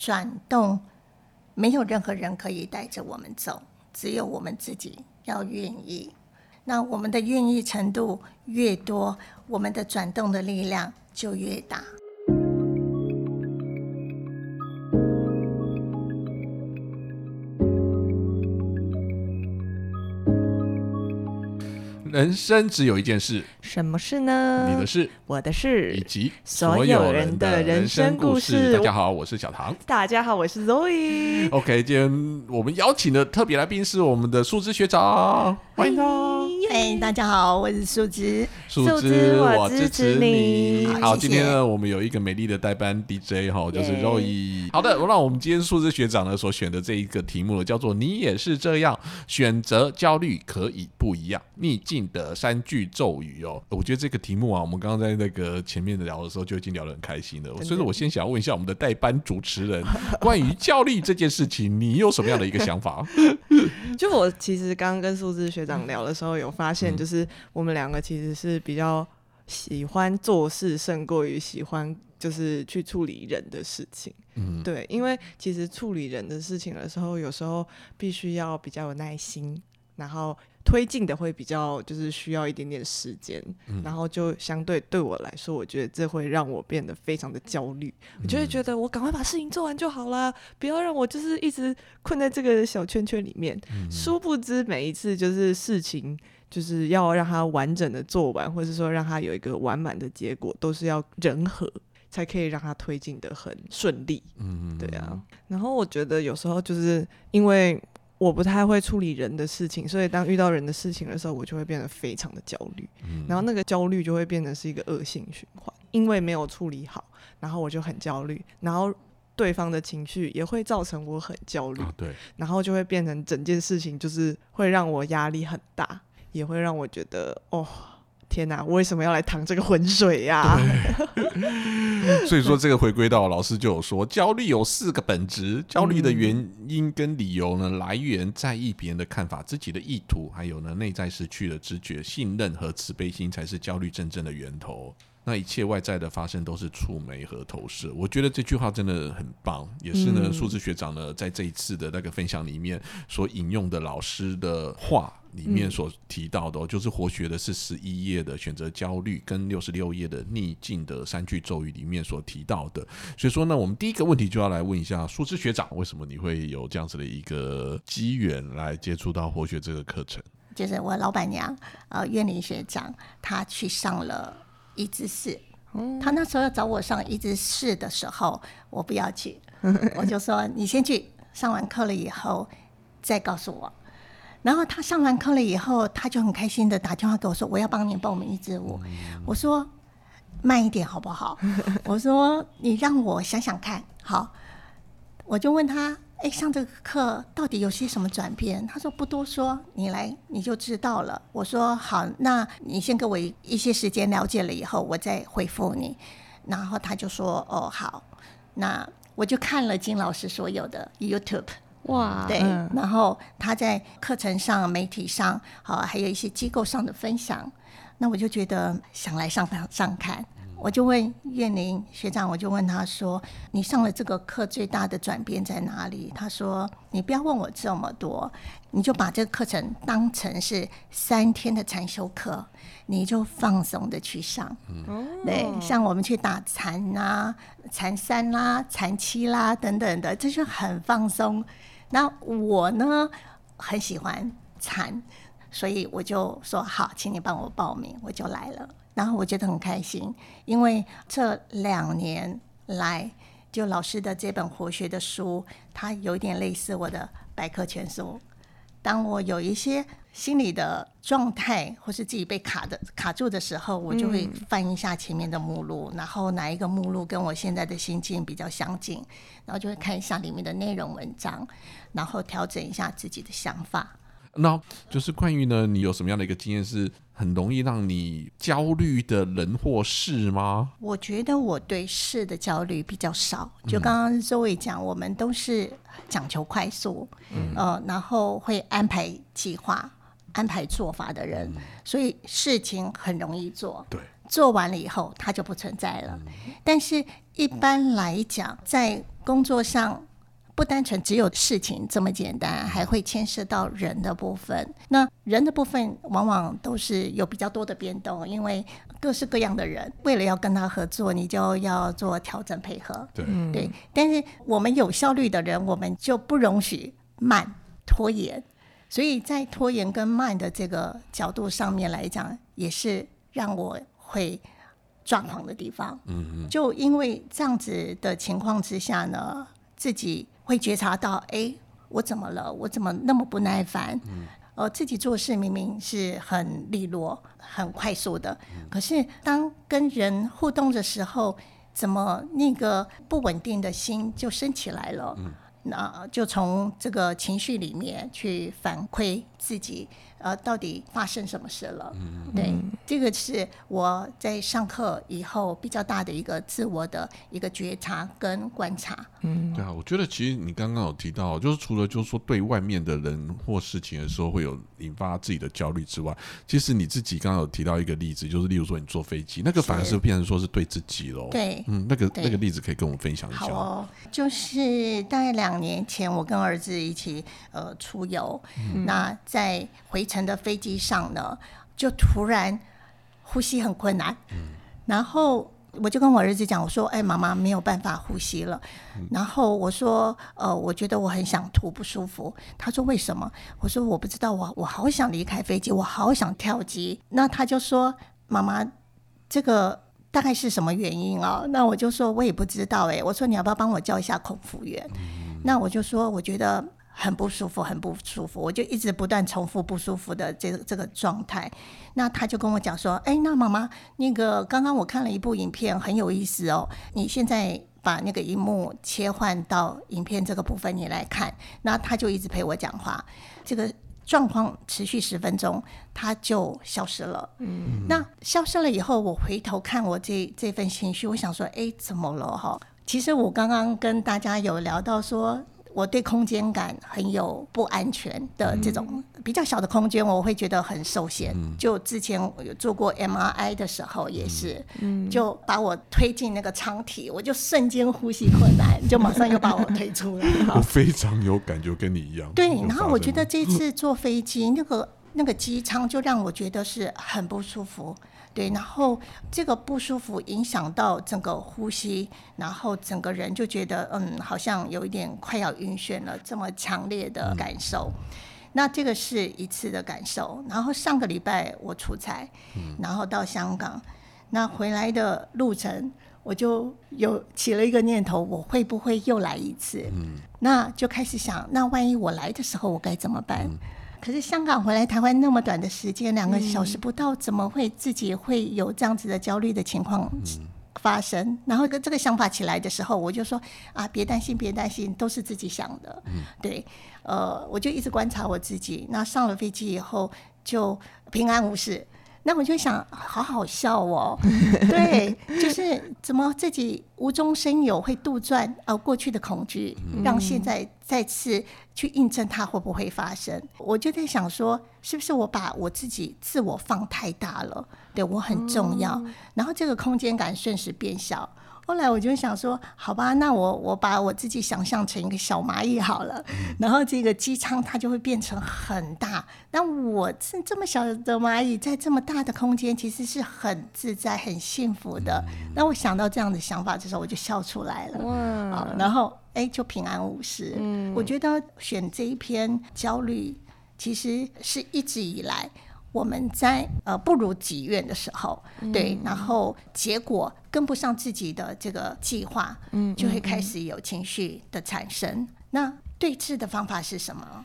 转动，没有任何人可以带着我们走，只有我们自己要愿意。那我们的愿意程度越多，我们的转动的力量就越大。人生只有一件事，什么事呢？你的事，我的事，以及所有人的人生故事。大家好，我是小唐。大家好，我是 Zoe。OK，今天我们邀请的特别来宾是我们的树枝学长，欢迎他。哎，大家好，我是树枝。树枝，我支持你。好，今天呢，我们有一个美丽的代班 DJ 哈，就是 Zoe。好的，那我们今天树枝学长呢所选的这一个题目叫做“你也是这样选择焦虑可以不一样逆境”。的三句咒语哦，我觉得这个题目啊，我们刚刚在那个前面的聊的时候就已经聊得很开心了。所以说，我先想要问一下我们的代班主持人，关于焦虑这件事情，你有什么样的一个想法？就我其实刚刚跟树枝学长聊的时候，有发现，就是我们两个其实是比较喜欢做事，胜过于喜欢就是去处理人的事情。嗯，对，因为其实处理人的事情的时候，有时候必须要比较有耐心，然后。推进的会比较就是需要一点点时间，然后就相对对我来说，我觉得这会让我变得非常的焦虑。我就会觉得我赶快把事情做完就好了，不要让我就是一直困在这个小圈圈里面。殊不知每一次就是事情就是要让它完整的做完，或者说让它有一个完满的结果，都是要人和才可以让它推进的很顺利。嗯，对啊。然后我觉得有时候就是因为。我不太会处理人的事情，所以当遇到人的事情的时候，我就会变得非常的焦虑，然后那个焦虑就会变成是一个恶性循环，因为没有处理好，然后我就很焦虑，然后对方的情绪也会造成我很焦虑，对，然后就会变成整件事情就是会让我压力很大，也会让我觉得哦。天哪，我为什么要来淌这个浑水呀？所以说，这个回归到老师就有说，焦虑有四个本质，焦虑的原因跟理由呢，来源在意别人的看法、自己的意图，还有呢内在失去了知觉、信任和慈悲心，才是焦虑真正的源头。那一切外在的发生都是触媒和投射。我觉得这句话真的很棒，也是呢，数字学长呢在这一次的那个分享里面所引用的老师的话。里面所提到的，哦就是活学的是十一页的选择焦虑，跟六十六页的逆境的三句咒语里面所提到的。所以说呢，我们第一个问题就要来问一下树枝学长，为什么你会有这样子的一个机缘来接触到活学这个课程？就是我老板娘呃，苑林学长，他去上了一至四，他那时候要找我上一至四的时候，我不要去，我就说你先去上完课了以后再告诉我。然后他上完课了以后，他就很开心的打电话给我说：“我要帮你报名一支舞。”我说：“慢一点好不好？” 我说：“你让我想想看。”好，我就问他：“哎，上这个课到底有些什么转变？”他说：“不多说，你来你就知道了。”我说：“好，那你先给我一些时间了解了以后，我再回复你。”然后他就说：“哦，好。”那我就看了金老师所有的 YouTube。哇，对，然后他在课程上、媒体上，好，还有一些机构上的分享，那我就觉得想来上上看，我就问燕玲学长，我就问他说：“你上了这个课最大的转变在哪里？”他说：“你不要问我这么多，你就把这个课程当成是三天的禅修课，你就放松的去上。对，像我们去打禅啦、禅三啦、禅七啦等等的，这就很放松。”那我呢很喜欢禅，所以我就说好，请你帮我报名，我就来了。然后我觉得很开心，因为这两年来，就老师的这本活学的书，它有点类似我的百科全书。当我有一些心理的状态，或是自己被卡的卡住的时候，我就会翻一下前面的目录，然后哪一个目录跟我现在的心境比较相近，然后就会看一下里面的内容文章，然后调整一下自己的想法。那就是关于呢，你有什么样的一个经验是很容易让你焦虑的人或事吗？我觉得我对事的焦虑比较少。就刚刚周伟讲，我们都是讲求快速，呃，然后会安排计划、安排做法的人，所以事情很容易做。对做完了以后，它就不存在了。但是一般来讲，在工作上。不单纯只有事情这么简单，还会牵涉到人的部分。那人的部分往往都是有比较多的变动，因为各式各样的人为了要跟他合作，你就要做调整配合。对对，但是我们有效率的人，我们就不容许慢拖延。所以在拖延跟慢的这个角度上面来讲，也是让我会抓狂的地方。嗯嗯，就因为这样子的情况之下呢，自己。会觉察到，哎，我怎么了？我怎么那么不耐烦？呃，自己做事明明是很利落、很快速的，可是当跟人互动的时候，怎么那个不稳定的心就升起来了？那就从这个情绪里面去反馈自己。呃，到底发生什么事了？嗯，对，这个是我在上课以后比较大的一个自我的一个觉察跟观察。嗯，对啊，我觉得其实你刚刚有提到，就是除了就是说对外面的人或事情的时候会有引发自己的焦虑之外，其实你自己刚刚有提到一个例子，就是例如说你坐飞机，那个反而是变成说是对自己喽。对，嗯，那个那个例子可以跟我们分享一下。好哦，就是大概两年前，我跟儿子一起呃出游，那在回。程的飞机上呢，就突然呼吸很困难，然后我就跟我儿子讲，我说：“哎，妈妈没有办法呼吸了。”然后我说：“呃，我觉得我很想吐，不舒服。”他说：“为什么？”我说：“我不知道，我我好想离开飞机，我好想跳机。”那他就说：“妈妈，这个大概是什么原因啊？”那我就说：“我也不知道。”哎，我说：“你要不要帮我叫一下空服员？”那我就说：“我觉得。”很不舒服，很不舒服，我就一直不断重复不舒服的这个这个状态。那他就跟我讲说：“哎，那妈妈，那个刚刚我看了一部影片，很有意思哦。你现在把那个荧幕切换到影片这个部分，你来看。”那他就一直陪我讲话，这个状况持续十分钟，他就消失了。嗯，那消失了以后，我回头看我这这份情绪，我想说：“哎，怎么了？哈，其实我刚刚跟大家有聊到说。”我对空间感很有不安全的这种比较小的空间，我会觉得很受限。就之前有做过 MRI 的时候，也是，就把我推进那个舱体，我就瞬间呼吸困难，就马上又把我推出来。我非常有感觉，跟你一样。对，然后我觉得这次坐飞机，那个那个机舱就让我觉得是很不舒服。对，然后这个不舒服影响到整个呼吸，然后整个人就觉得嗯，好像有一点快要晕眩了，这么强烈的感受。那这个是一次的感受。然后上个礼拜我出差，然后到香港，那回来的路程我就有起了一个念头，我会不会又来一次？嗯，那就开始想，那万一我来的时候我该怎么办？可是香港回来台湾那么短的时间，两个小时不到，怎么会自己会有这样子的焦虑的情况发生？然后跟这个想法起来的时候，我就说啊，别担心，别担心，都是自己想的。对，呃，我就一直观察我自己。那上了飞机以后，就平安无事。那我就想，好好笑哦，对，就是怎么自己无中生有，会杜撰呃过去的恐惧，让现在再次去印证它会不会发生。我就在想说，是不是我把我自己自我放太大了？对我很重要，然后这个空间感瞬时变小。后来我就想说，好吧，那我我把我自己想象成一个小蚂蚁好了，然后这个机舱它就会变成很大。那我是这么小的蚂蚁，在这么大的空间，其实是很自在、很幸福的。那我想到这样的想法的时候，我就笑出来了。哇！然后哎，就平安无事。嗯，我觉得选这一篇焦虑，其实是一直以来。我们在呃不如己愿的时候，对，然后结果跟不上自己的这个计划，嗯，就会开始有情绪的产生。那对峙的方法是什么？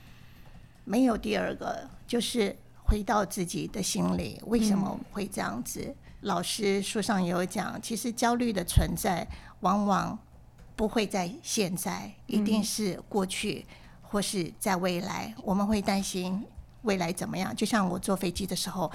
没有第二个，就是回到自己的心里，为什么会这样子？老师书上有讲，其实焦虑的存在往往不会在现在，一定是过去或是在未来，我们会担心。未来怎么样？就像我坐飞机的时候，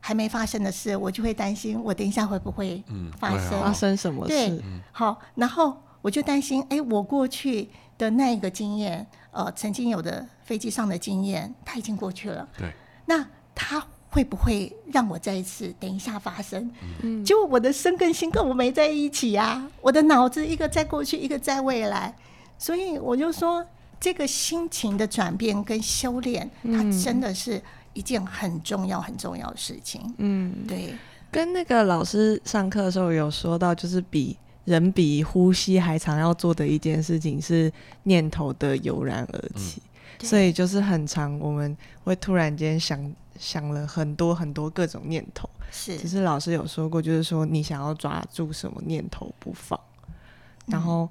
还没发生的事，我就会担心，我等一下会不会发生发生什么事？好，然后我就担心，哎，我过去的那一个经验，呃，曾经有的飞机上的经验，它已经过去了。对，那它会不会让我再一次等一下发生？嗯结果我的身跟心跟我没在一起啊，我的脑子一个在过去，一个在未来，所以我就说，这个心情的转变跟修炼，它真的是一件很重要、很重要的事情。嗯，对，跟那个老师上课的时候有说到，就是比人比呼吸还常要做的一件事情是念头的油然而起，对。所以就是很长，我们会突然间想想了很多很多各种念头。是。只是老师有说过，就是说你想要抓住什么念头不放，然后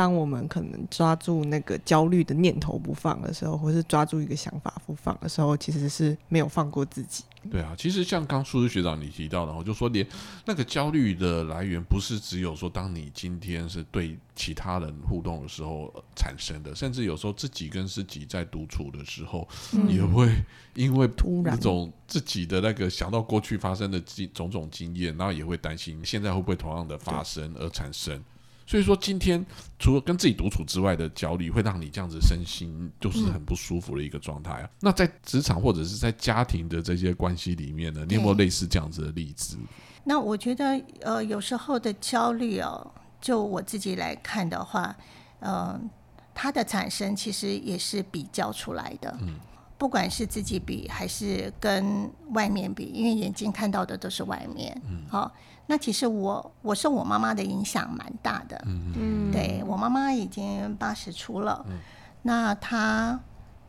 当我们可能抓住那个焦虑的念头不放的时候，或是抓住一个想法不放的时候，其实是没有放过自己。对啊，其实像刚苏志学长你提到的，我就说连那个焦虑的来源不是只有说当你今天是对其他人互动的时候、呃产生的，甚至有时候自己跟自己在独处的时候，也会因为突然那种自己的那个想到过去发生的经种种经验，然后也会担心现在会不会同样的发生而产生。所以说，今天除了跟自己独处之外的焦虑，会让你这样子身心就是很不舒服的一个状态啊。那在职场或者是在家庭的这些关系里面呢，你有没有类似这样子的例子？那我觉得，呃，有时候的焦虑哦，就我自己来看的话，嗯、它的产生其实也是比较出来的。嗯不管是自己比还是跟外面比，因为眼睛看到的都是外面。嗯，好、那其实我我受我妈妈的影响蛮大的。嗯，对我妈妈已经八十出了，那她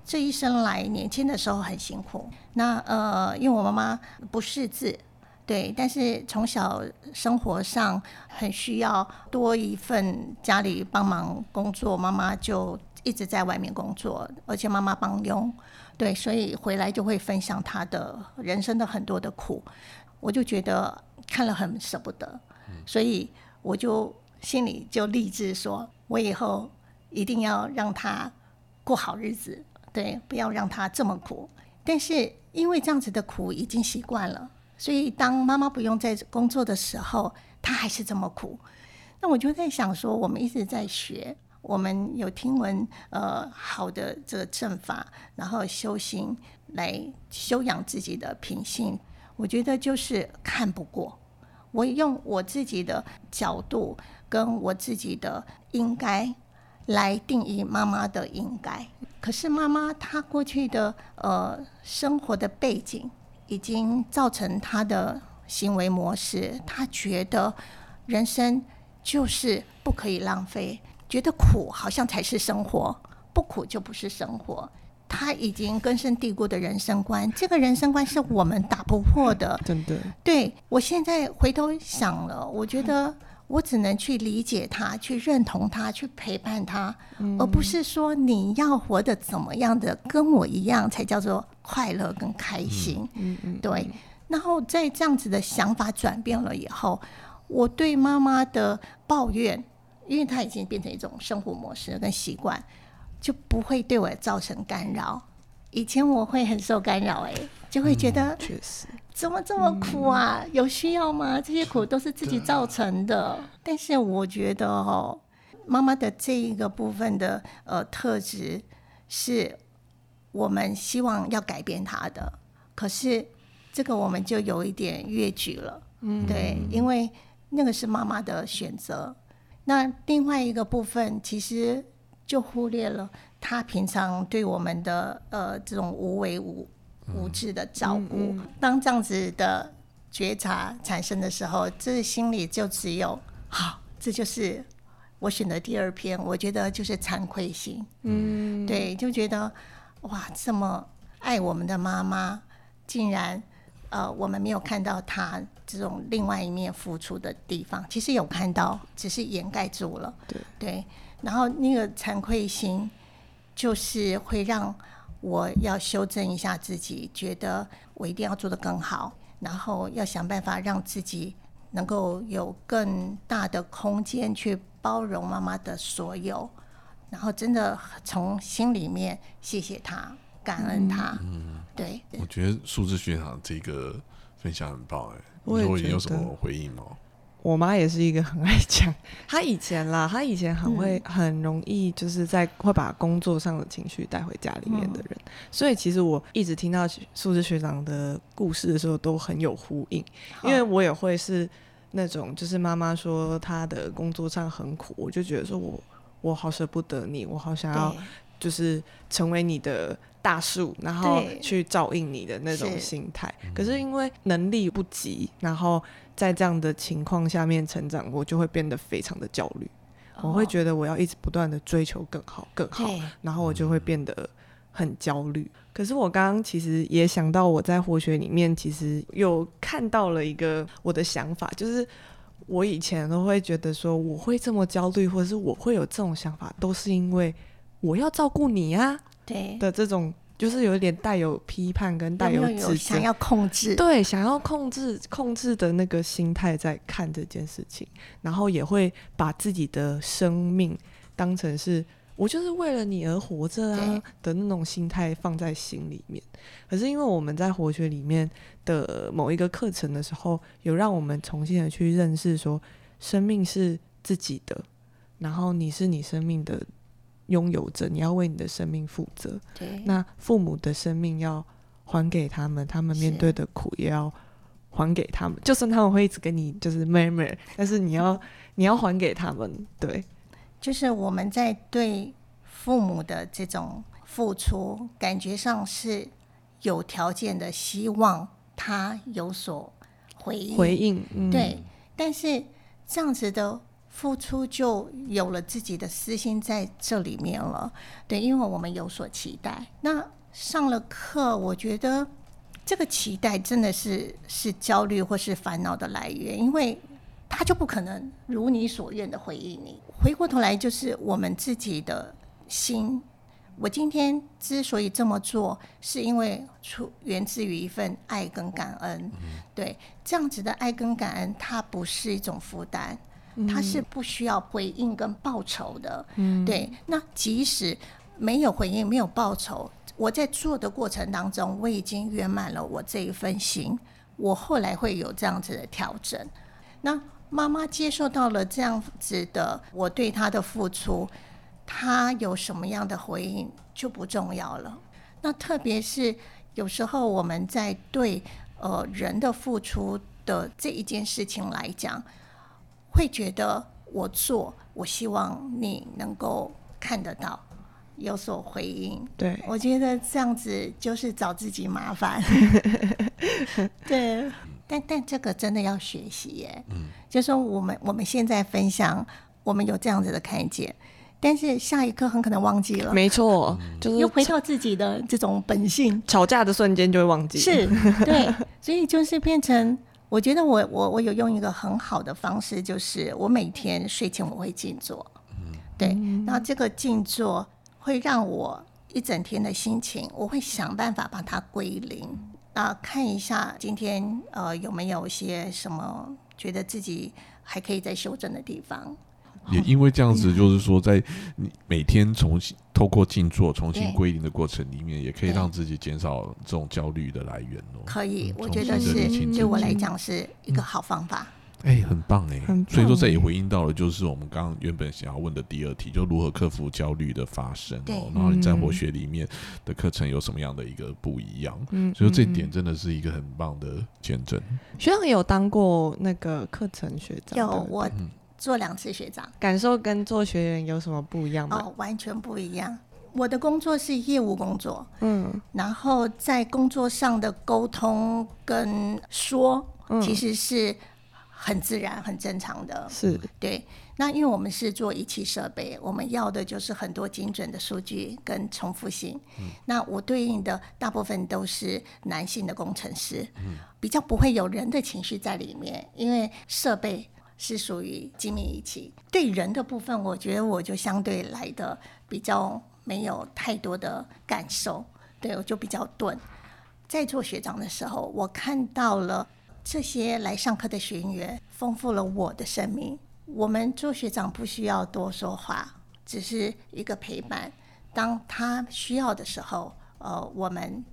这一生来年轻的时候很辛苦。那呃，因为我妈妈不识字，对，但是从小生活上很需要多一份家里帮忙工作，妈妈就一直在外面工作，而且妈妈帮佣，对，所以回来就会分享她的人生的很多的苦，我就觉得看了很舍不得，所以我就心里就立志说，我以后一定要让他过好日子，对，不要让他这么苦。但是因为这样子的苦已经习惯了，所以当妈妈不用在工作的时候，他还是这么苦。那我就在想说，我们一直在学，我们有听闻呃好的这个正法，然后修行来修养自己的品性。我觉得就是看不过，我用我自己的角度跟我自己的应该来定义妈妈的应该。可是妈妈她过去的呃生活的背景，已经造成她的行为模式。她觉得人生就是不可以浪费，觉得苦好像才是生活，不苦就不是生活。她已经根深蒂固的人生观，这个人生观是我们打不破的。真的，对我现在回头想了，我觉得我只能去理解他，去认同他，去陪伴他，而不是说你要活得怎么样的跟我一样才叫做快乐跟开心。嗯嗯，对，然后在这样子的想法转变了以后，我对妈妈的抱怨，因为她已经变成一种生活模式跟习惯，就不会对我造成干扰。以前我会很受干扰、哎，就会觉得确实，怎么这么苦啊？有需要吗？这些苦都是自己造成的。但是我觉得哦，妈妈的这一个部分的呃特质，是我们希望要改变她的。可是这个我们就有一点越矩了，嗯，对，因为那个是妈妈的选择。那另外一个部分，其实就忽略了他平常对我们的呃这种无为无无知的照顾。当这样子的觉察产生的时候，这心里就只有好，这就是我选的第二篇。我觉得就是惭愧心，嗯，对，就觉得哇，这么爱我们的妈妈，竟然呃，我们没有看到她这种另外一面付出的地方。其实有看到，只是掩盖住了。对然后那个惭愧心，就是会让我要修正一下自己，觉得我一定要做得更好，然后要想办法让自己能够有更大的空间去包容妈妈的所有，然后真的从心里面谢谢她，感恩她。嗯对，我觉得数字学长这个分享很棒哎，我也你会有什么回应吗？我妈也是一个很爱讲，她以前啦，她以前很会很容易就是在会把工作上的情绪带回家里面的人，所以其实我一直听到素质学长的故事的时候都很有呼应，因为我也会是那种就是妈妈说她的工作上很苦，我就觉得说我我好舍不得你，我好想要就是成为你的。大树，然后去照应你的那种心态。可是因为能力不及，然后在这样的情况下面成长，我就会变得非常的焦虑。我会觉得我要一直不断的追求更好、更好，然后我就会变得很焦虑。可是我刚刚其实也想到，我在活学里面其实有看到了一个我的想法，就是我以前都会觉得说，我会这么焦虑，或者是我会有这种想法，都是因为我要照顾你呀。对的这种，就是有一点带有批判跟带有指想要控制，对，想要控制控制的那个心态在看这件事情，然后也会把自己的生命当成是我就是为了你而活着啊的那种心态放在心里面。可是因为我们在活学里面的某一个课程的时候，有让我们重新的去认识说，生命是自己的，然后你是你生命的。拥有着，你要为你的生命负责。对，那父母的生命要还给他们，他们面对的苦也要还给他们。就算他们会一直跟你就是 murmur，但是你要 你要还给他们。对，就是我们在对父母的这种付出，感觉上是有条件的，希望他有所回应。回应，嗯对，但是这样子的。付出就有了自己的私心在这里面了，对，因为我们有所期待。那上了课，我觉得这个期待真的是是焦虑或是烦恼的来源，因为他就不可能如你所愿的回应你。回过头来，就是我们自己的心。我今天之所以这么做，是因为出源自于一份爱跟感恩。对，这样子的爱跟感恩，它不是一种负担。他是不需要回应跟报酬的，对。那即使没有回应、没有报酬，我在做的过程当中，我已经圆满了我这一份心。我后来会有这样子的调整。那妈妈接受到了这样子的我对她的付出，她有什么样的回应就不重要了。那特别是有时候我们在对呃人的付出的这一件事情来讲。会觉得我做，我希望你能够看得到，有所回应。对，我觉得这样子就是找自己麻烦。对，但但这个真的要学习耶。嗯，就说我们我们现在分享，我们有这样子的看见，但是下一刻很可能忘记了。没错，就是又回到自己的这种本性。吵架的瞬间就会忘记。是，对，所以就是变成。我觉得我我我有用一个很好的方式，就是我每天睡前我会静坐，对，然后这个静坐会让我一整天的心情，我会想办法把它归零，啊，看一下今天呃有没有一些什么觉得自己还可以再修正的地方。也因为这样子，就是说，在你每天重新透过静坐重新归零的过程里面，也可以让自己减少这种焦虑的来源哦。可以，我觉得是对我来讲是一个好方法。哎，很棒哎！所以说这也回应到了，就是我们刚刚原本想要问的第二题，就如何克服焦虑的发生哦。然后你在活学里面的课程有什么样的一个不一样？嗯，所以这点真的是一个很棒的见证。学长有当过那个课程学长？有我。做两次学长，感受跟做学员有什么不一样吗？哦，完全不一样。我的工作是业务工作，嗯，然后在工作上的沟通跟说，其实是很自然、很正常的。是对。那因为我们是做仪器设备，我们要的就是很多精准的数据跟重复性。那我对应的大部分都是男性的工程师，嗯比较不会有人的情绪在里面，因为设备。是属于精密仪器，对人的部分，我觉得我就相对来的比较没有太多的感受，对我就比较钝。在做学长的时候，我看到了这些来上课的学员，丰富了我的生命。我们做学长不需要多说话，只是一个陪伴。当他需要的时候，呃，我们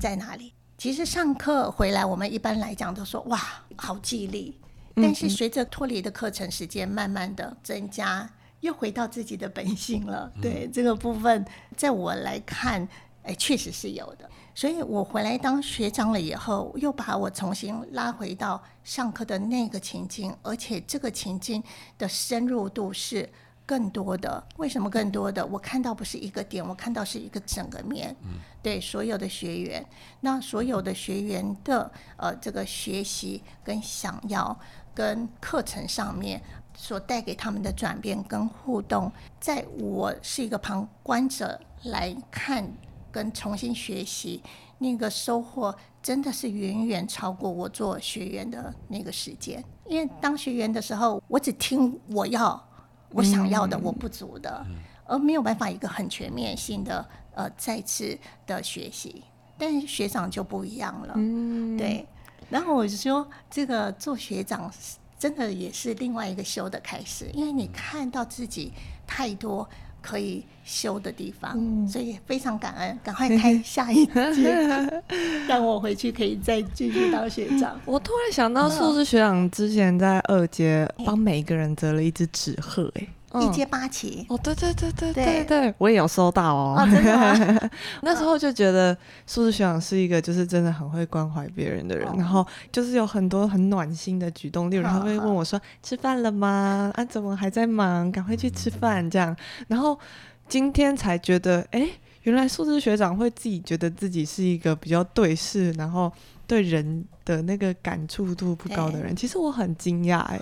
在哪里？其实上课回来，我们一般来讲都说哇，好记忆力。但是随着脱离的课程时间慢慢的增加，又回到自己的本性了。对这个部分，在我来看，哎，确实是有的。所以我回来当学长了以后，又把我重新拉回到上课的那个情境，而且这个情境的深入度是更多的。为什么更多的？我看到不是一个点，我看到是一个整个面。对所有的学员，那所有的学员的呃这个学习跟想要跟课程上面所带给他们的转变跟互动，在我是一个旁观者来看。跟重新学习，那个收获真的是远远超过我做学员的那个时间。因为当学员的时候，我只听我要、我想要的、我不足的，而没有办法一个很全面性的呃再次的学习。但是学长就不一样了，对。然后我就说，这个做学长真的也是另外一个修的开始，因为你看到自己太多。可以修的地方，所以非常感恩，赶快开下一节，让我回去可以再继续当学长。我突然想到，数字学长之前在二阶帮每一个人折了一只纸鹤，哎。一阶八旗哦，对对对对对对，我也有收到哦。那时候就觉得数字学长是一个就是真的很会关怀别人的人，然后就是有很多很暖心的举动，例如他会问我说：“吃饭了吗？啊，怎么还在忙？赶快去吃饭。”这样，然后今天才觉得，哎，原来数字学长会自己觉得自己是一个比较对事，然后。对人的那个感触度不高的人，其实我很惊讶哎，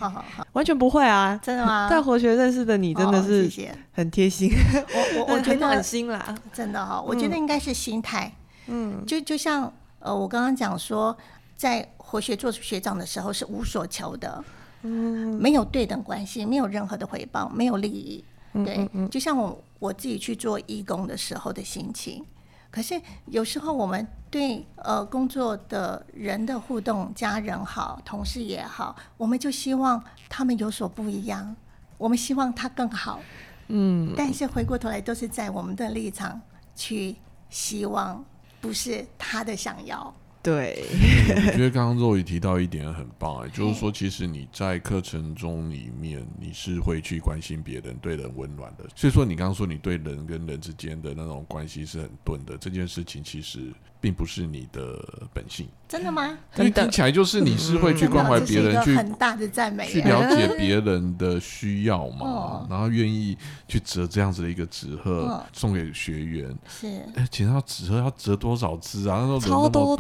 完全不会啊，真的吗？在活学认识的你真的是很贴心，我我我 觉得很心啦，真的哈，我觉得应该是心态，嗯，就就像呃，我刚刚讲说，在活学做学长的时候是无所求的，嗯，没有对等关系，没有任何的回报，没有利益，对，就像我我自己去做义工的时候的心情。可是有时候我们对呃工作的人的互动，家人好，同事也好，我们就希望他们有所不一样，我们希望他更好，嗯，但是回过头来都是在我们的立场去希望，不是他的想要。对，我觉得刚刚若雨提到一点很棒哎，就是说，其实你在课程中里面，你是会去关心别人，对人温暖的。所以说，你刚刚说你对人跟人之间的那种关系是很钝的，这件事情其实。并不是你的本性，真的吗？因为听起来就是你是会去关怀别人，去很大的赞美，去了解 别人的需要嘛，然后愿意去折这样子的一个纸鹤送给学员。是，哎，其实要纸鹤要折多少只啊？那时候超多，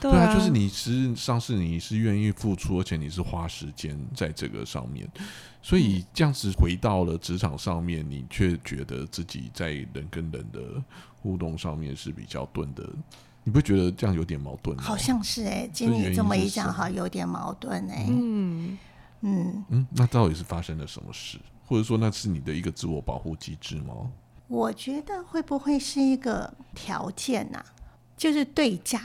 对啊，就是你实际上是你是愿意付出，而且你是花时间在这个上面，所以这样子回到了职场上面，你却觉得自己在人跟人的互动上面是比较钝的。你不觉得这样有点矛盾吗？好像是哎，经理这么一讲，哈，有点矛盾哎。嗯嗯嗯，那到底是发生了什么事？或者说那是你的一个自我保护机制吗？我觉得会不会是一个条件呐？就是对价。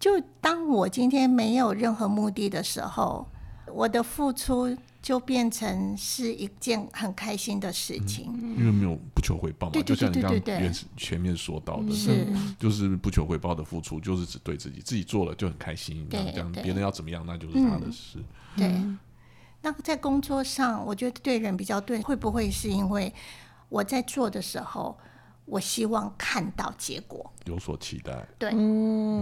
就当我今天没有任何目的的时候，我的付出。就变成是一件很开心的事情，因为没有不求回报嘛，就像你刚原前面说到的，是就是不求回报的付出，就是只对自己，自己做了就很开心，这样别人要怎么样那就是他的事。对，那在工作上，我觉得对人比较对，会不会是因为我在做的时候？我希望看到结果，有所期待。对，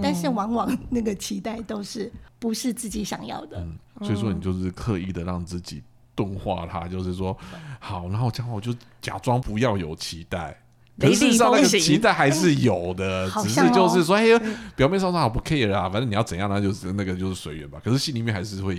但是往往那个期待都是不是自己想要的。嗯，所以说你就是刻意的让自己钝化它，就是说好，然后这样我就假装不要有期待，可事实上那个期待还是有的，只是就是说，哎，表面上说好不 care 啊，反正你要怎样，那就是那个就是随缘吧。可是心里面还是会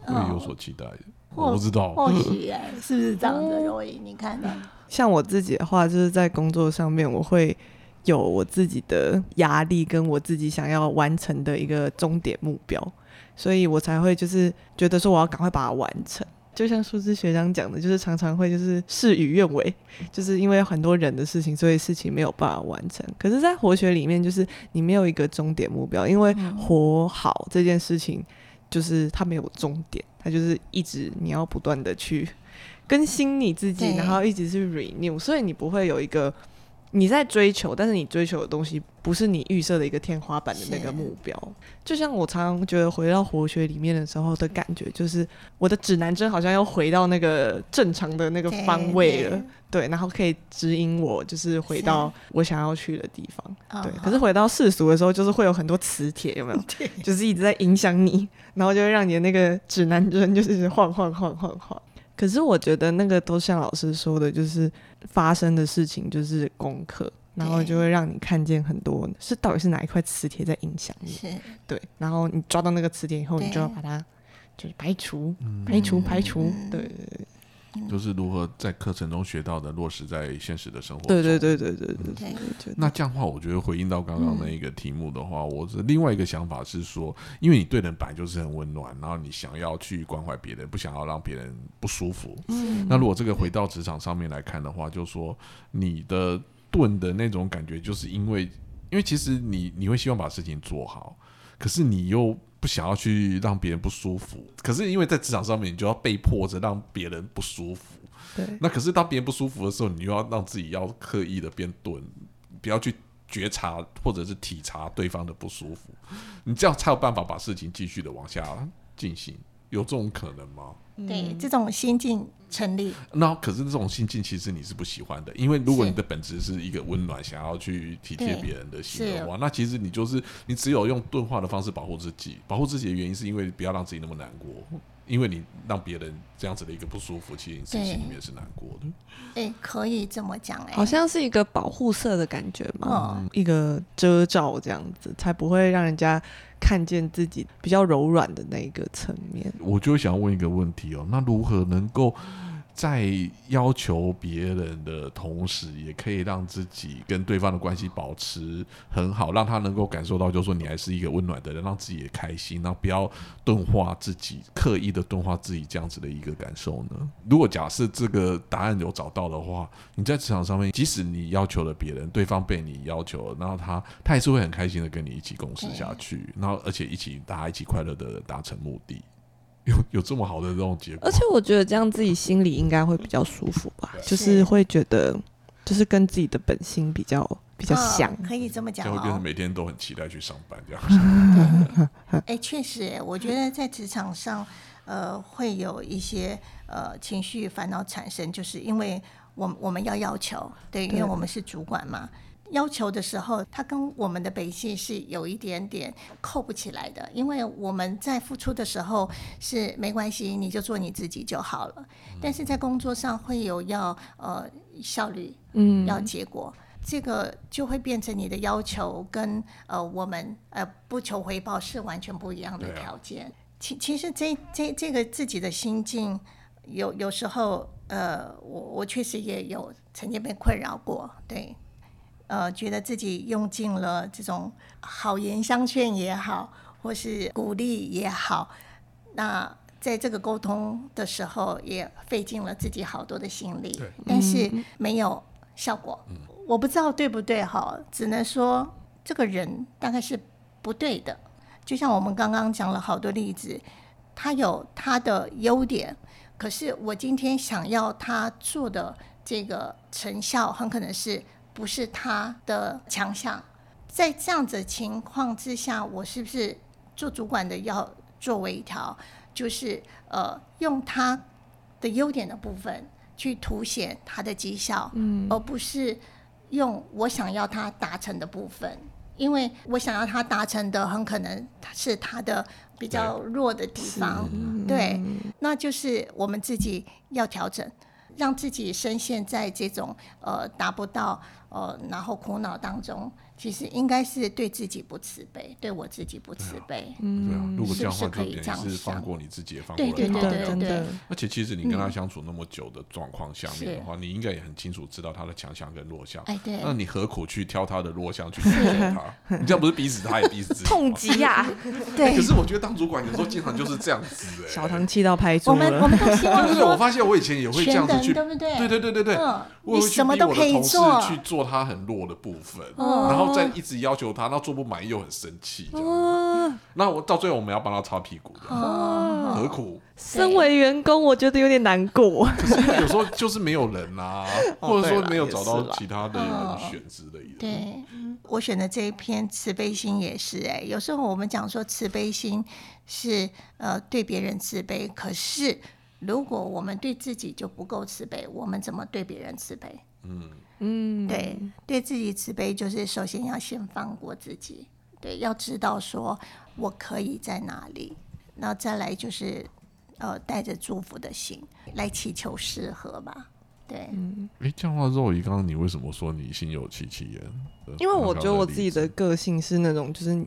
会有所期待的。我不知道，或许哎，是不是这样的？容易你看的。像我自己的话，就是在工作上面，我会有我自己的压力，跟我自己想要完成的一个终点目标，所以我才会就是觉得说我要赶快把它完成。就像数字学长讲的，就是常常会就是事与愿违，就是因为很多人的事情，所以事情没有办法完成。可是，在活学里面，就是你没有一个终点目标，因为活好这件事情，就是它没有终点，它就是一直你要不断的去。更新你自己，然后一直是 renew，所以你不会有一个你在追求，但是你追求的东西不是你预设的一个天花板的那个目标。就像我常常觉得回到活学里面的时候的感觉，就是我的指南针好像要回到那个正常的那个方位了对，对，然后可以指引我，就是回到我想要去的地方。对，嗯可是回到世俗的时候，就是会有很多磁铁，有没有？就是一直在影响你，然后就会让你的那个指南针就是一直晃晃晃晃晃。可是我觉得那个都像老师说的，就是发生的事情就是功课，然后就会让你看见很多是到底是哪一块磁铁在影响你。是对，然后你抓到那个磁铁以后，你就要把它就是排除、排除、排除。对对对就是如何在课程中学到的落实在现实的生活。对对对对对对。那这样的话，我觉得回应到刚刚那一个题目的话，我是另外一个想法是说，因为你对人本来就是很温暖，然后你想要去关怀别人，不想要让别人不舒服。嗯。那如果这个回到职场上面来看的话，就说你的钝的那种感觉，就是因为，因为其实你你会希望把事情做好，可是你又。不想要去让别人不舒服，可是因为在职场上面，你就要被迫着让别人不舒服。对那可是当别人不舒服的时候，你又要让自己要刻意的变钝，不要去觉察或者是体察对方的不舒服，你这样才有办法把事情继续的往下进行。有这种可能吗？对，这种心境成立，那可是这种心境其实你是不喜欢的，因为如果你的本质是一个温暖，想要去体贴别人的心的话，那其实你就是你只有用钝化的方式保护自己。保护自己的原因是因为不要让自己那么难过，因为你让别人这样子的一个不舒服，其实你自己心里面是难过的。哎，可以这么讲，哎，好像是一个保护色的感觉嘛，嗯一个遮罩这样子，才不会让人家看见自己比较柔软的那一个层面。我就想问一个问题哦，那如何能够在要求别人的同时，也可以让自己跟对方的关系保持很好，让他能够感受到，就是说你还是一个温暖的人，让自己也开心，然后不要钝化自己，刻意的钝化自己这样子的一个感受呢？如果假设这个答案有找到的话，你在职场上面，即使你要求了别人，对方被你要求了，然后他他还是会很开心的跟你一起共事下去，然后而且一起大家一起快乐的达成目的。有 有这么好的这种结果而，且我觉得这样自己心里应该会比较舒服吧，就是会觉得就是跟自己的本心比较比较像。嗯可以这么讲这样会变成哦。每天都很期待去上班这样。哎，确实，我觉得在职场上，呃，会有一些呃情绪烦恼产生，就是因为我们我们要要求，对，因为我们是主管嘛。要求的时候，它跟我们的本性是有一点点扣不起来的，因为我们在付出的时候是没关系，你就做你自己就好了。但是在工作上会有要呃效率，嗯，要结果，这个就会变成你的要求跟呃我们呃不求回报是完全不一样的条件。其其实这这这个自己的心境，有有时候呃我我确实也有曾经被困扰过，对，呃觉得自己用尽了这种好言相劝也好，或是鼓励也好，那。在这个沟通的时候，也费尽了自己好多的心力，但是没有效果。我不知道对不对哈，只能说这个人大概是不对的。就像我们刚刚讲了好多例子，他有他的优点，可是我今天想要他做的这个成效，很可能是不是他的强项。在这样子情况之下，我是不是做主管的要作为一条，就是呃用他的优点的部分去凸显他的绩效，嗯。而不是用我想要他达成的部分，因为我想要他达成的很可能是他的比较弱的地方，对，那就是我们自己要调整，让自己深陷在这种呃达不到呃然后苦恼当中，其实应该是对自己不慈悲，对我自己不慈悲，嗯对啊，如果这样的话，就等于是放过你自己，也放过对对了他。真对对的真的，而且其实你跟他相处那么久的状况下面的话，你应该也很清楚知道他的强项跟弱项。哎对那你何苦去挑他的弱项去要求他？你这样不是逼死他，也逼死自己吗。痛击呀！对可，是我觉得当主管有时候经常就是这样子哎。小唐气到拍桌我们我。们都希望对对对，我发现我以前也会这样子去，对不对？对对对对对，嗯，我会去你什么都可以逼我的同事做，去做他很弱的部分，嗯然后再一直要求他，那做不满意又很生气，这样。那我到最后我们要帮他擦屁股，这样哦，何苦？身为员工，我觉得有点难过。可是有时候就是没有人啊，哦或者说没有找到其他的嗯人选之类的。对，我选的这一篇慈悲心也是哎、有时候我们讲说慈悲心是呃对别人慈悲，可是如果我们对自己就不够慈悲，我们怎么对别人慈悲？嗯，嗯，对，对自己慈悲就是首先要先放过自己，对，要知道说我可以在哪里，然后再来就是呃带着祝福的心来祈求适合吧，对，嗯哎，这样的话，肉姨，刚刚你为什么说你心有戚戚焉？呃因为我觉得我自己的个性是那种，就是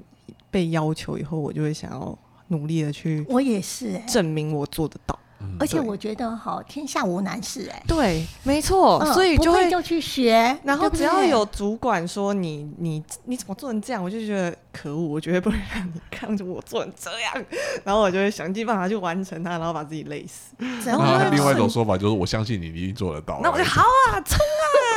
被要求以后，我就会想要努力的去我也是哎、证明我做得到。对而且我觉得哈，天下无难事哎、对，没错，嗯所以就会。就去学，然后只要有主管说你你你怎么做成这样，我就觉得可恶，我绝对不能让你看着我做成这样，然后我就会想尽办法去完成它，然后把自己累死。然后另外一种说法就是，我相信你一定做得到。那我就好啊，冲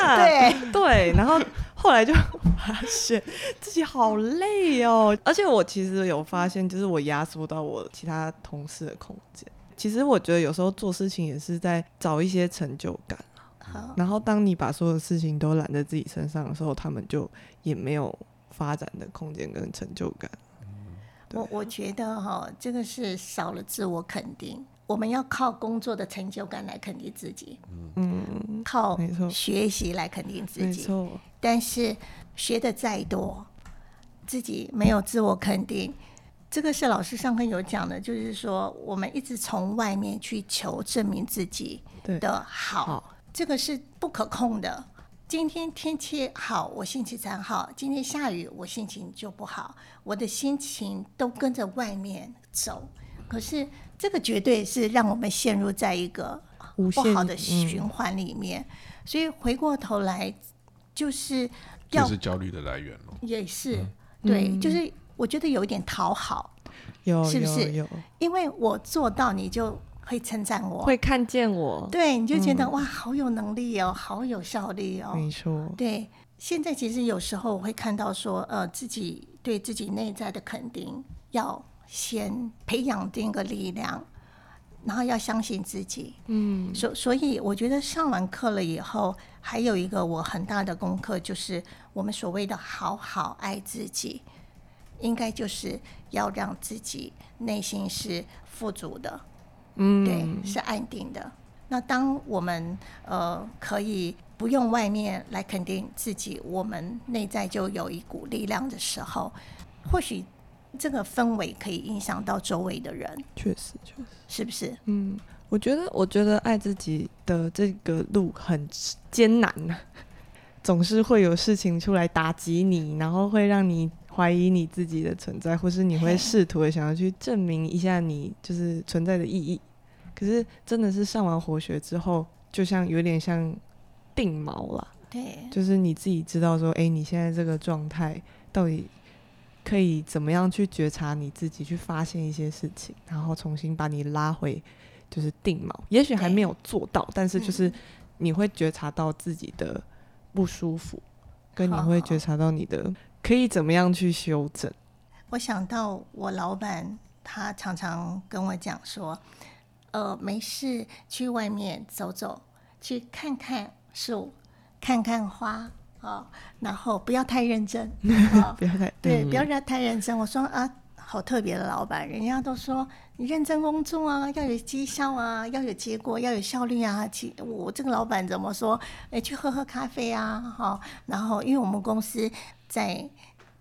啊！对，对，然后后来就发现自己好累哦，而且我其实有发现，就是我压缩到我其他同事的空间。其实我觉得有时候做事情也是在找一些成就感，好，然后当你把所有事情都揽在自己身上的时候，他们就也没有发展的空间跟成就感。我我觉得哈，这个是少了自我肯定。我们要靠工作的成就感来肯定自己，嗯，靠没错学习来肯定自己。没错，但是学的再多，自己没有自我肯定，这个是老师上课有讲的，就是说我们一直从外面去求证明自己，的好，这个是不可控的。今天天气好，我心情才好；今天下雨，我心情就不好。我的心情都跟着外面走，可是这个绝对是让我们陷入在一个无限不好的嗯循环里面。所以回过头来，就是要是焦虑的来源咯。也是、对，嗯就是我觉得有一点讨好，有是不是？有有。因为我做到，你就会称赞我，会看见我，对，你就觉得、哇，好有能力哦，好有效率哦。没错，对，现在其实有时候我会看到说，呃，自己对自己内在的肯定，要先培养这个力量，然后要相信自己。嗯，所所以，我觉得上完课了以后，还有一个我很大的功课，就是我们所谓的好好爱自己，应该就是要让自己内心是富足的，嗯，对，是安定的。那当我们呃可以不用外面来肯定自己，我们内在就有一股力量的时候，或许这个氛围可以影响到周围的人，确实确实。是不是？嗯，我觉得，我觉得爱自己的这个路很艰难呐、总是会有事情出来打击你，然后会让你怀疑你自己的存在，或是你会试图的想要去证明一下你就是存在的意义。可是真的是上完活学之后，就像有点像定锚了，对，就是你自己知道说，哎、你现在这个状态到底可以怎么样去觉察你自己，去发现一些事情，然后重新把你拉回就是定锚。也许还没有做到，但是就是嗯你会觉察到自己的不舒服，跟你会觉察到你的可以怎么样去修正。我想到我老板，他常常跟我讲说，呃，没事去外面走走，去看看树，看看花啊、然后不要太认真 啊、不要太对，嗯不要让太认真。我说啊，好特别的老板，人家都说你认真工作啊，要有绩效啊，要有结果，要有效率啊。其我这个老板怎么说？哎，去喝喝咖啡啊，哈、然后因为我们公司在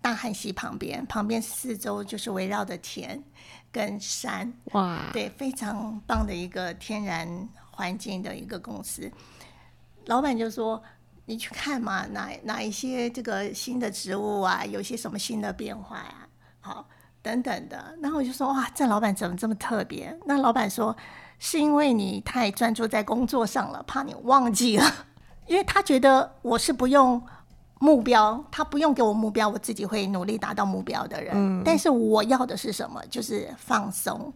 大汉溪旁边，旁边四周就是围绕的田跟山，哇，对，非常棒的一个天然环境的一个公司。老板就说：“你去看嘛，哪哪一些这个新的植物啊，有些什么新的变化呀、好，等等的。”然后我就说：“哇，这老板怎么这么特别？”那老板说：“是因为你太专注在工作上了，怕你忘记了，因为他觉得我是不用。”目标，他不用给我目标，我自己会努力达到目标的人。但是我要的是什么？就是放松，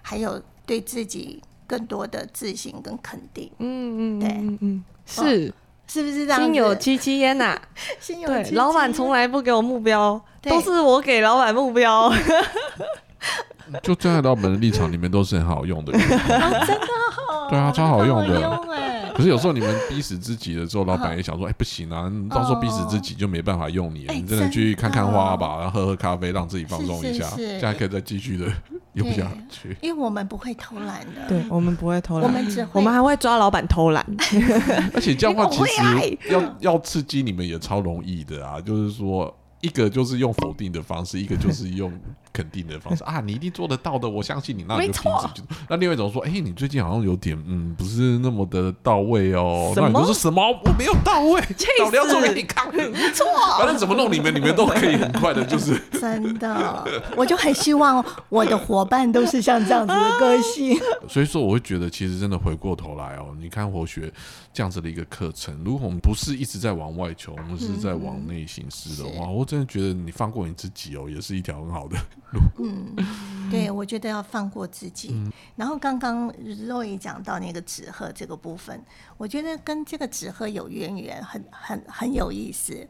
还有对自己更多的自信跟肯定，嗯嗯，对嗯嗯，是是不是这样子？心有戚戚焉呐。对，心有戚戚老板焉从来不给我目标，都是我给老板目标。就站在老板的立场，你们都是很好用的 真的好，对啊超好用的可是有时候你们逼死自己了之后，老板也想说：“哎、不行啊，你到时候逼死自己就没办法用你了。哎你真的去看看花吧，然后喝喝咖啡，让自己放松一下，是是是这样可以再继续的用下去。因为我们不会偷懒的，对我们不会偷懒，我们只会我们还会抓老板偷懒。而且这样的话，其实要要刺激你们也超容易的啊，就是说。一个就是用否定的方式，一个就是用肯定的方式 啊，你一定做得到的，我相信你，那你就停没错止。那另外一种说，哎、你最近好像有点嗯，不是那么的到位哦。什么那你就说什么？我没有到位，气老娘做死给你看。错，反正怎么弄你们，你们都可以很快的，就是 真的，我就很希望我的伙伴都是像这样子的个性。所以说，我会觉得其实真的回过头来哦，你看活学这样子的一个课程，如果我们不是一直在往外求，我们是在往内行事的话，我真的觉得你放过你自己哦，也是一条很好的路。对，我觉得要放过自己。嗯然后刚刚若也讲到那个纸鹤这个部分，我觉得跟这个纸鹤有渊源，很很很有意思。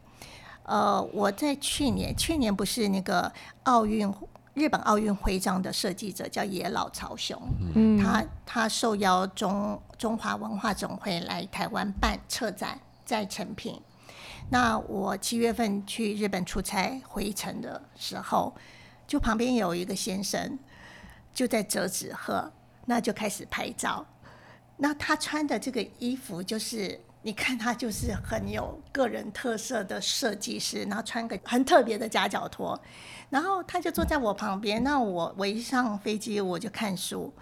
呃，我在去年，去年不是那个奥运日本奥运徽章的设计者叫野老朝雄，嗯，他他受邀中中华文化总会来台湾办策展，在成品。那我七月份去日本出差回程的时候，就旁边有一个先生就在折纸鹤，那就开始拍照。那他穿的这个衣服就是。你看他就是很有个人特色的设计师，然后穿个很特别的夹脚拖，然后他就坐在我旁边。那我我一上飞机我就看书，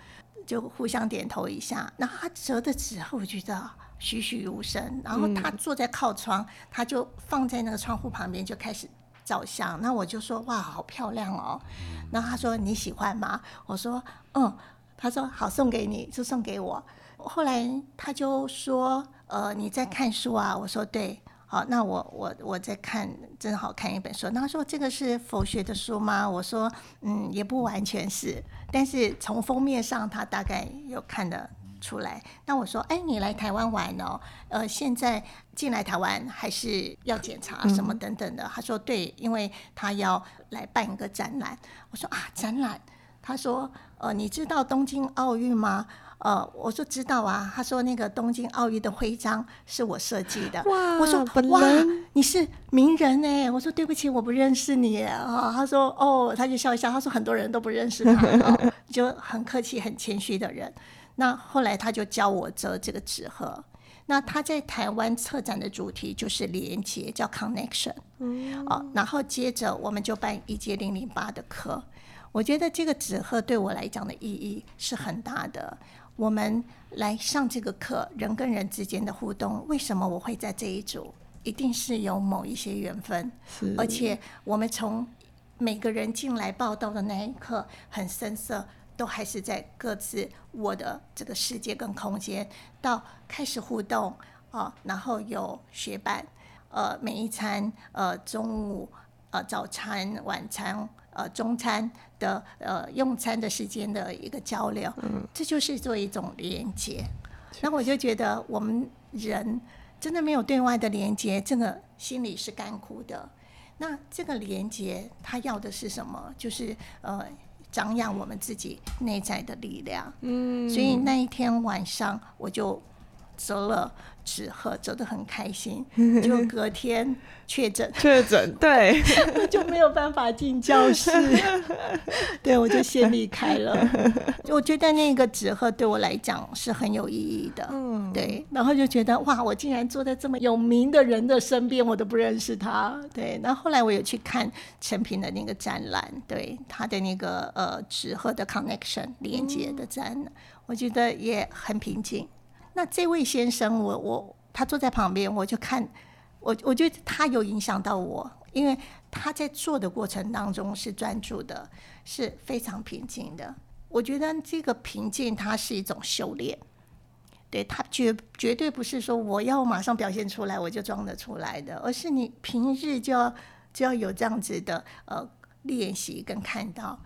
就互相点头一下。然后他折的纸鹤，我觉得栩栩如生。然后他坐在靠窗，他就放在那个窗户旁边就开始照相。那我就说哇，好漂亮哦。然后他说你喜欢吗？我说嗯。他说好，送给你，就送给我。后来他就说呃你在看书啊？我说对。好，那我我我在看，正好看一本书。那他说这个是佛学的书吗？我说嗯，也不完全是，但是从封面上他大概有看得出来。那我说，哎，你来台湾玩哦，呃，现在进来台湾还是要检查什么等等的。他说对，因为他要来办一个展览。我说啊，展览。他说，呃，你知道东京奥运吗？呃，我说知道啊。他说那个东京奥运的徽章是我设计的。哇我说哇，你是名人哎！我说对不起，我不认识你啊。他说哦，他就笑一笑，他说很多人都不认识他，哦就很客气、很谦虚的人。那后来他就教我折这个纸鹤。那他在台湾策展的主题就是连接，叫 connection 嗯。哦，然后接着我们就办一阶零零八的课。我觉得这个纸鹤对我来讲的意义是很大的。我们来上这个课，人跟人之间的互动，为什么我会在这一组？一定是有某一些缘分，是而且我们从每个人进来报道的那一刻，很深色，都还是在各自我的这个世界跟空间，到开始互动啊、然后有学伴，呃，每一餐呃中午呃早餐、晚餐。呃，中餐的呃用餐的时间的一个交流，嗯这就是做一种连接。那我就觉得我们人真的没有对外的连接，这个心里是干枯的。那这个连接，它要的是什么？就是呃，长养我们自己内在的力量。嗯，所以那一天晚上，我就折了纸鹤，折得很开心。就隔天确诊，确诊，对，就没有办法进教室，对我就先离开了。我觉得那个纸鹤对我来讲是很有意义的，嗯对。然后就觉得哇，我竟然坐在这么有名的人的身边，我都不认识他，对。然后后来我有去看陈平的那个展览，对他的那个呃纸鹤的 connection 连接的展览，我觉得也很平静。那这位先生，我我他坐在旁边，我就看。我我觉得他有影响到我，因为他在做的过程当中是专注的，是非常平静的。我觉得这个平静，它是一种修炼，对他绝绝对不是说我要马上表现出来我就装得出来的，而是你平日就要就要有这样子的呃练习跟看到。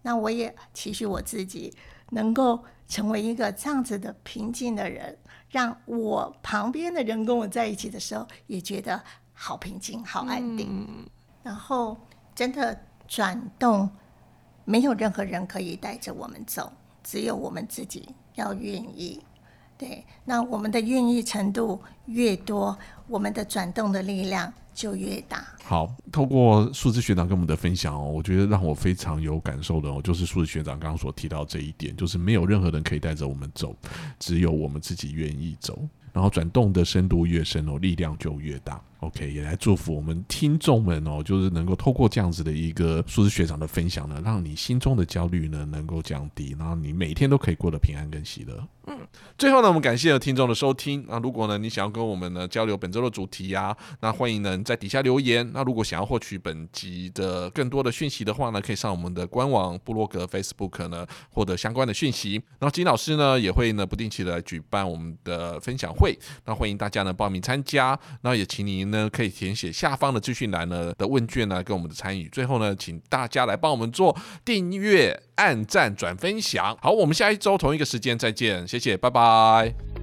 那我也期许我自己能够成为一个这样子的平静的人，让我旁边的人跟我在一起的时候，也觉得好平静、好安定。然后真的转动，没有任何人可以带着我们走，只有我们自己要愿意。对，那我们的愿意程度越多，我们的转动的力量就越大。好，透过数字学长跟我们的分享哦，我觉得让我非常有感受的哦，就是数字学长刚刚所提到这一点，就是没有任何人可以带着我们走，只有我们自己愿意走。然后转动的深度越深哦，力量就越大。OK，也来祝福我们听众们哦，就是能够透过这样子的一个数字学长的分享呢，让你心中的焦虑呢能够降低，然后你每天都可以过得平安跟喜乐。嗯，最后呢，我们感谢听众的收听。那如果呢你想要跟我们呢交流本周的主题呀，那欢迎呢在底下留言。那如果想要获取本集的更多的讯息的话呢，可以上我们的官网、部落格、Facebook 呢获得相关的讯息。然后金老师呢也会呢不定期的举办我们的分享会，那欢迎大家呢报名参加。那也请您。呢，可以填写下方的资讯栏呢的问卷呢，跟我们的参与。最后呢，请大家来帮我们做订阅、按赞、转分享。好，我们下一周同一个时间再见，谢谢，拜拜。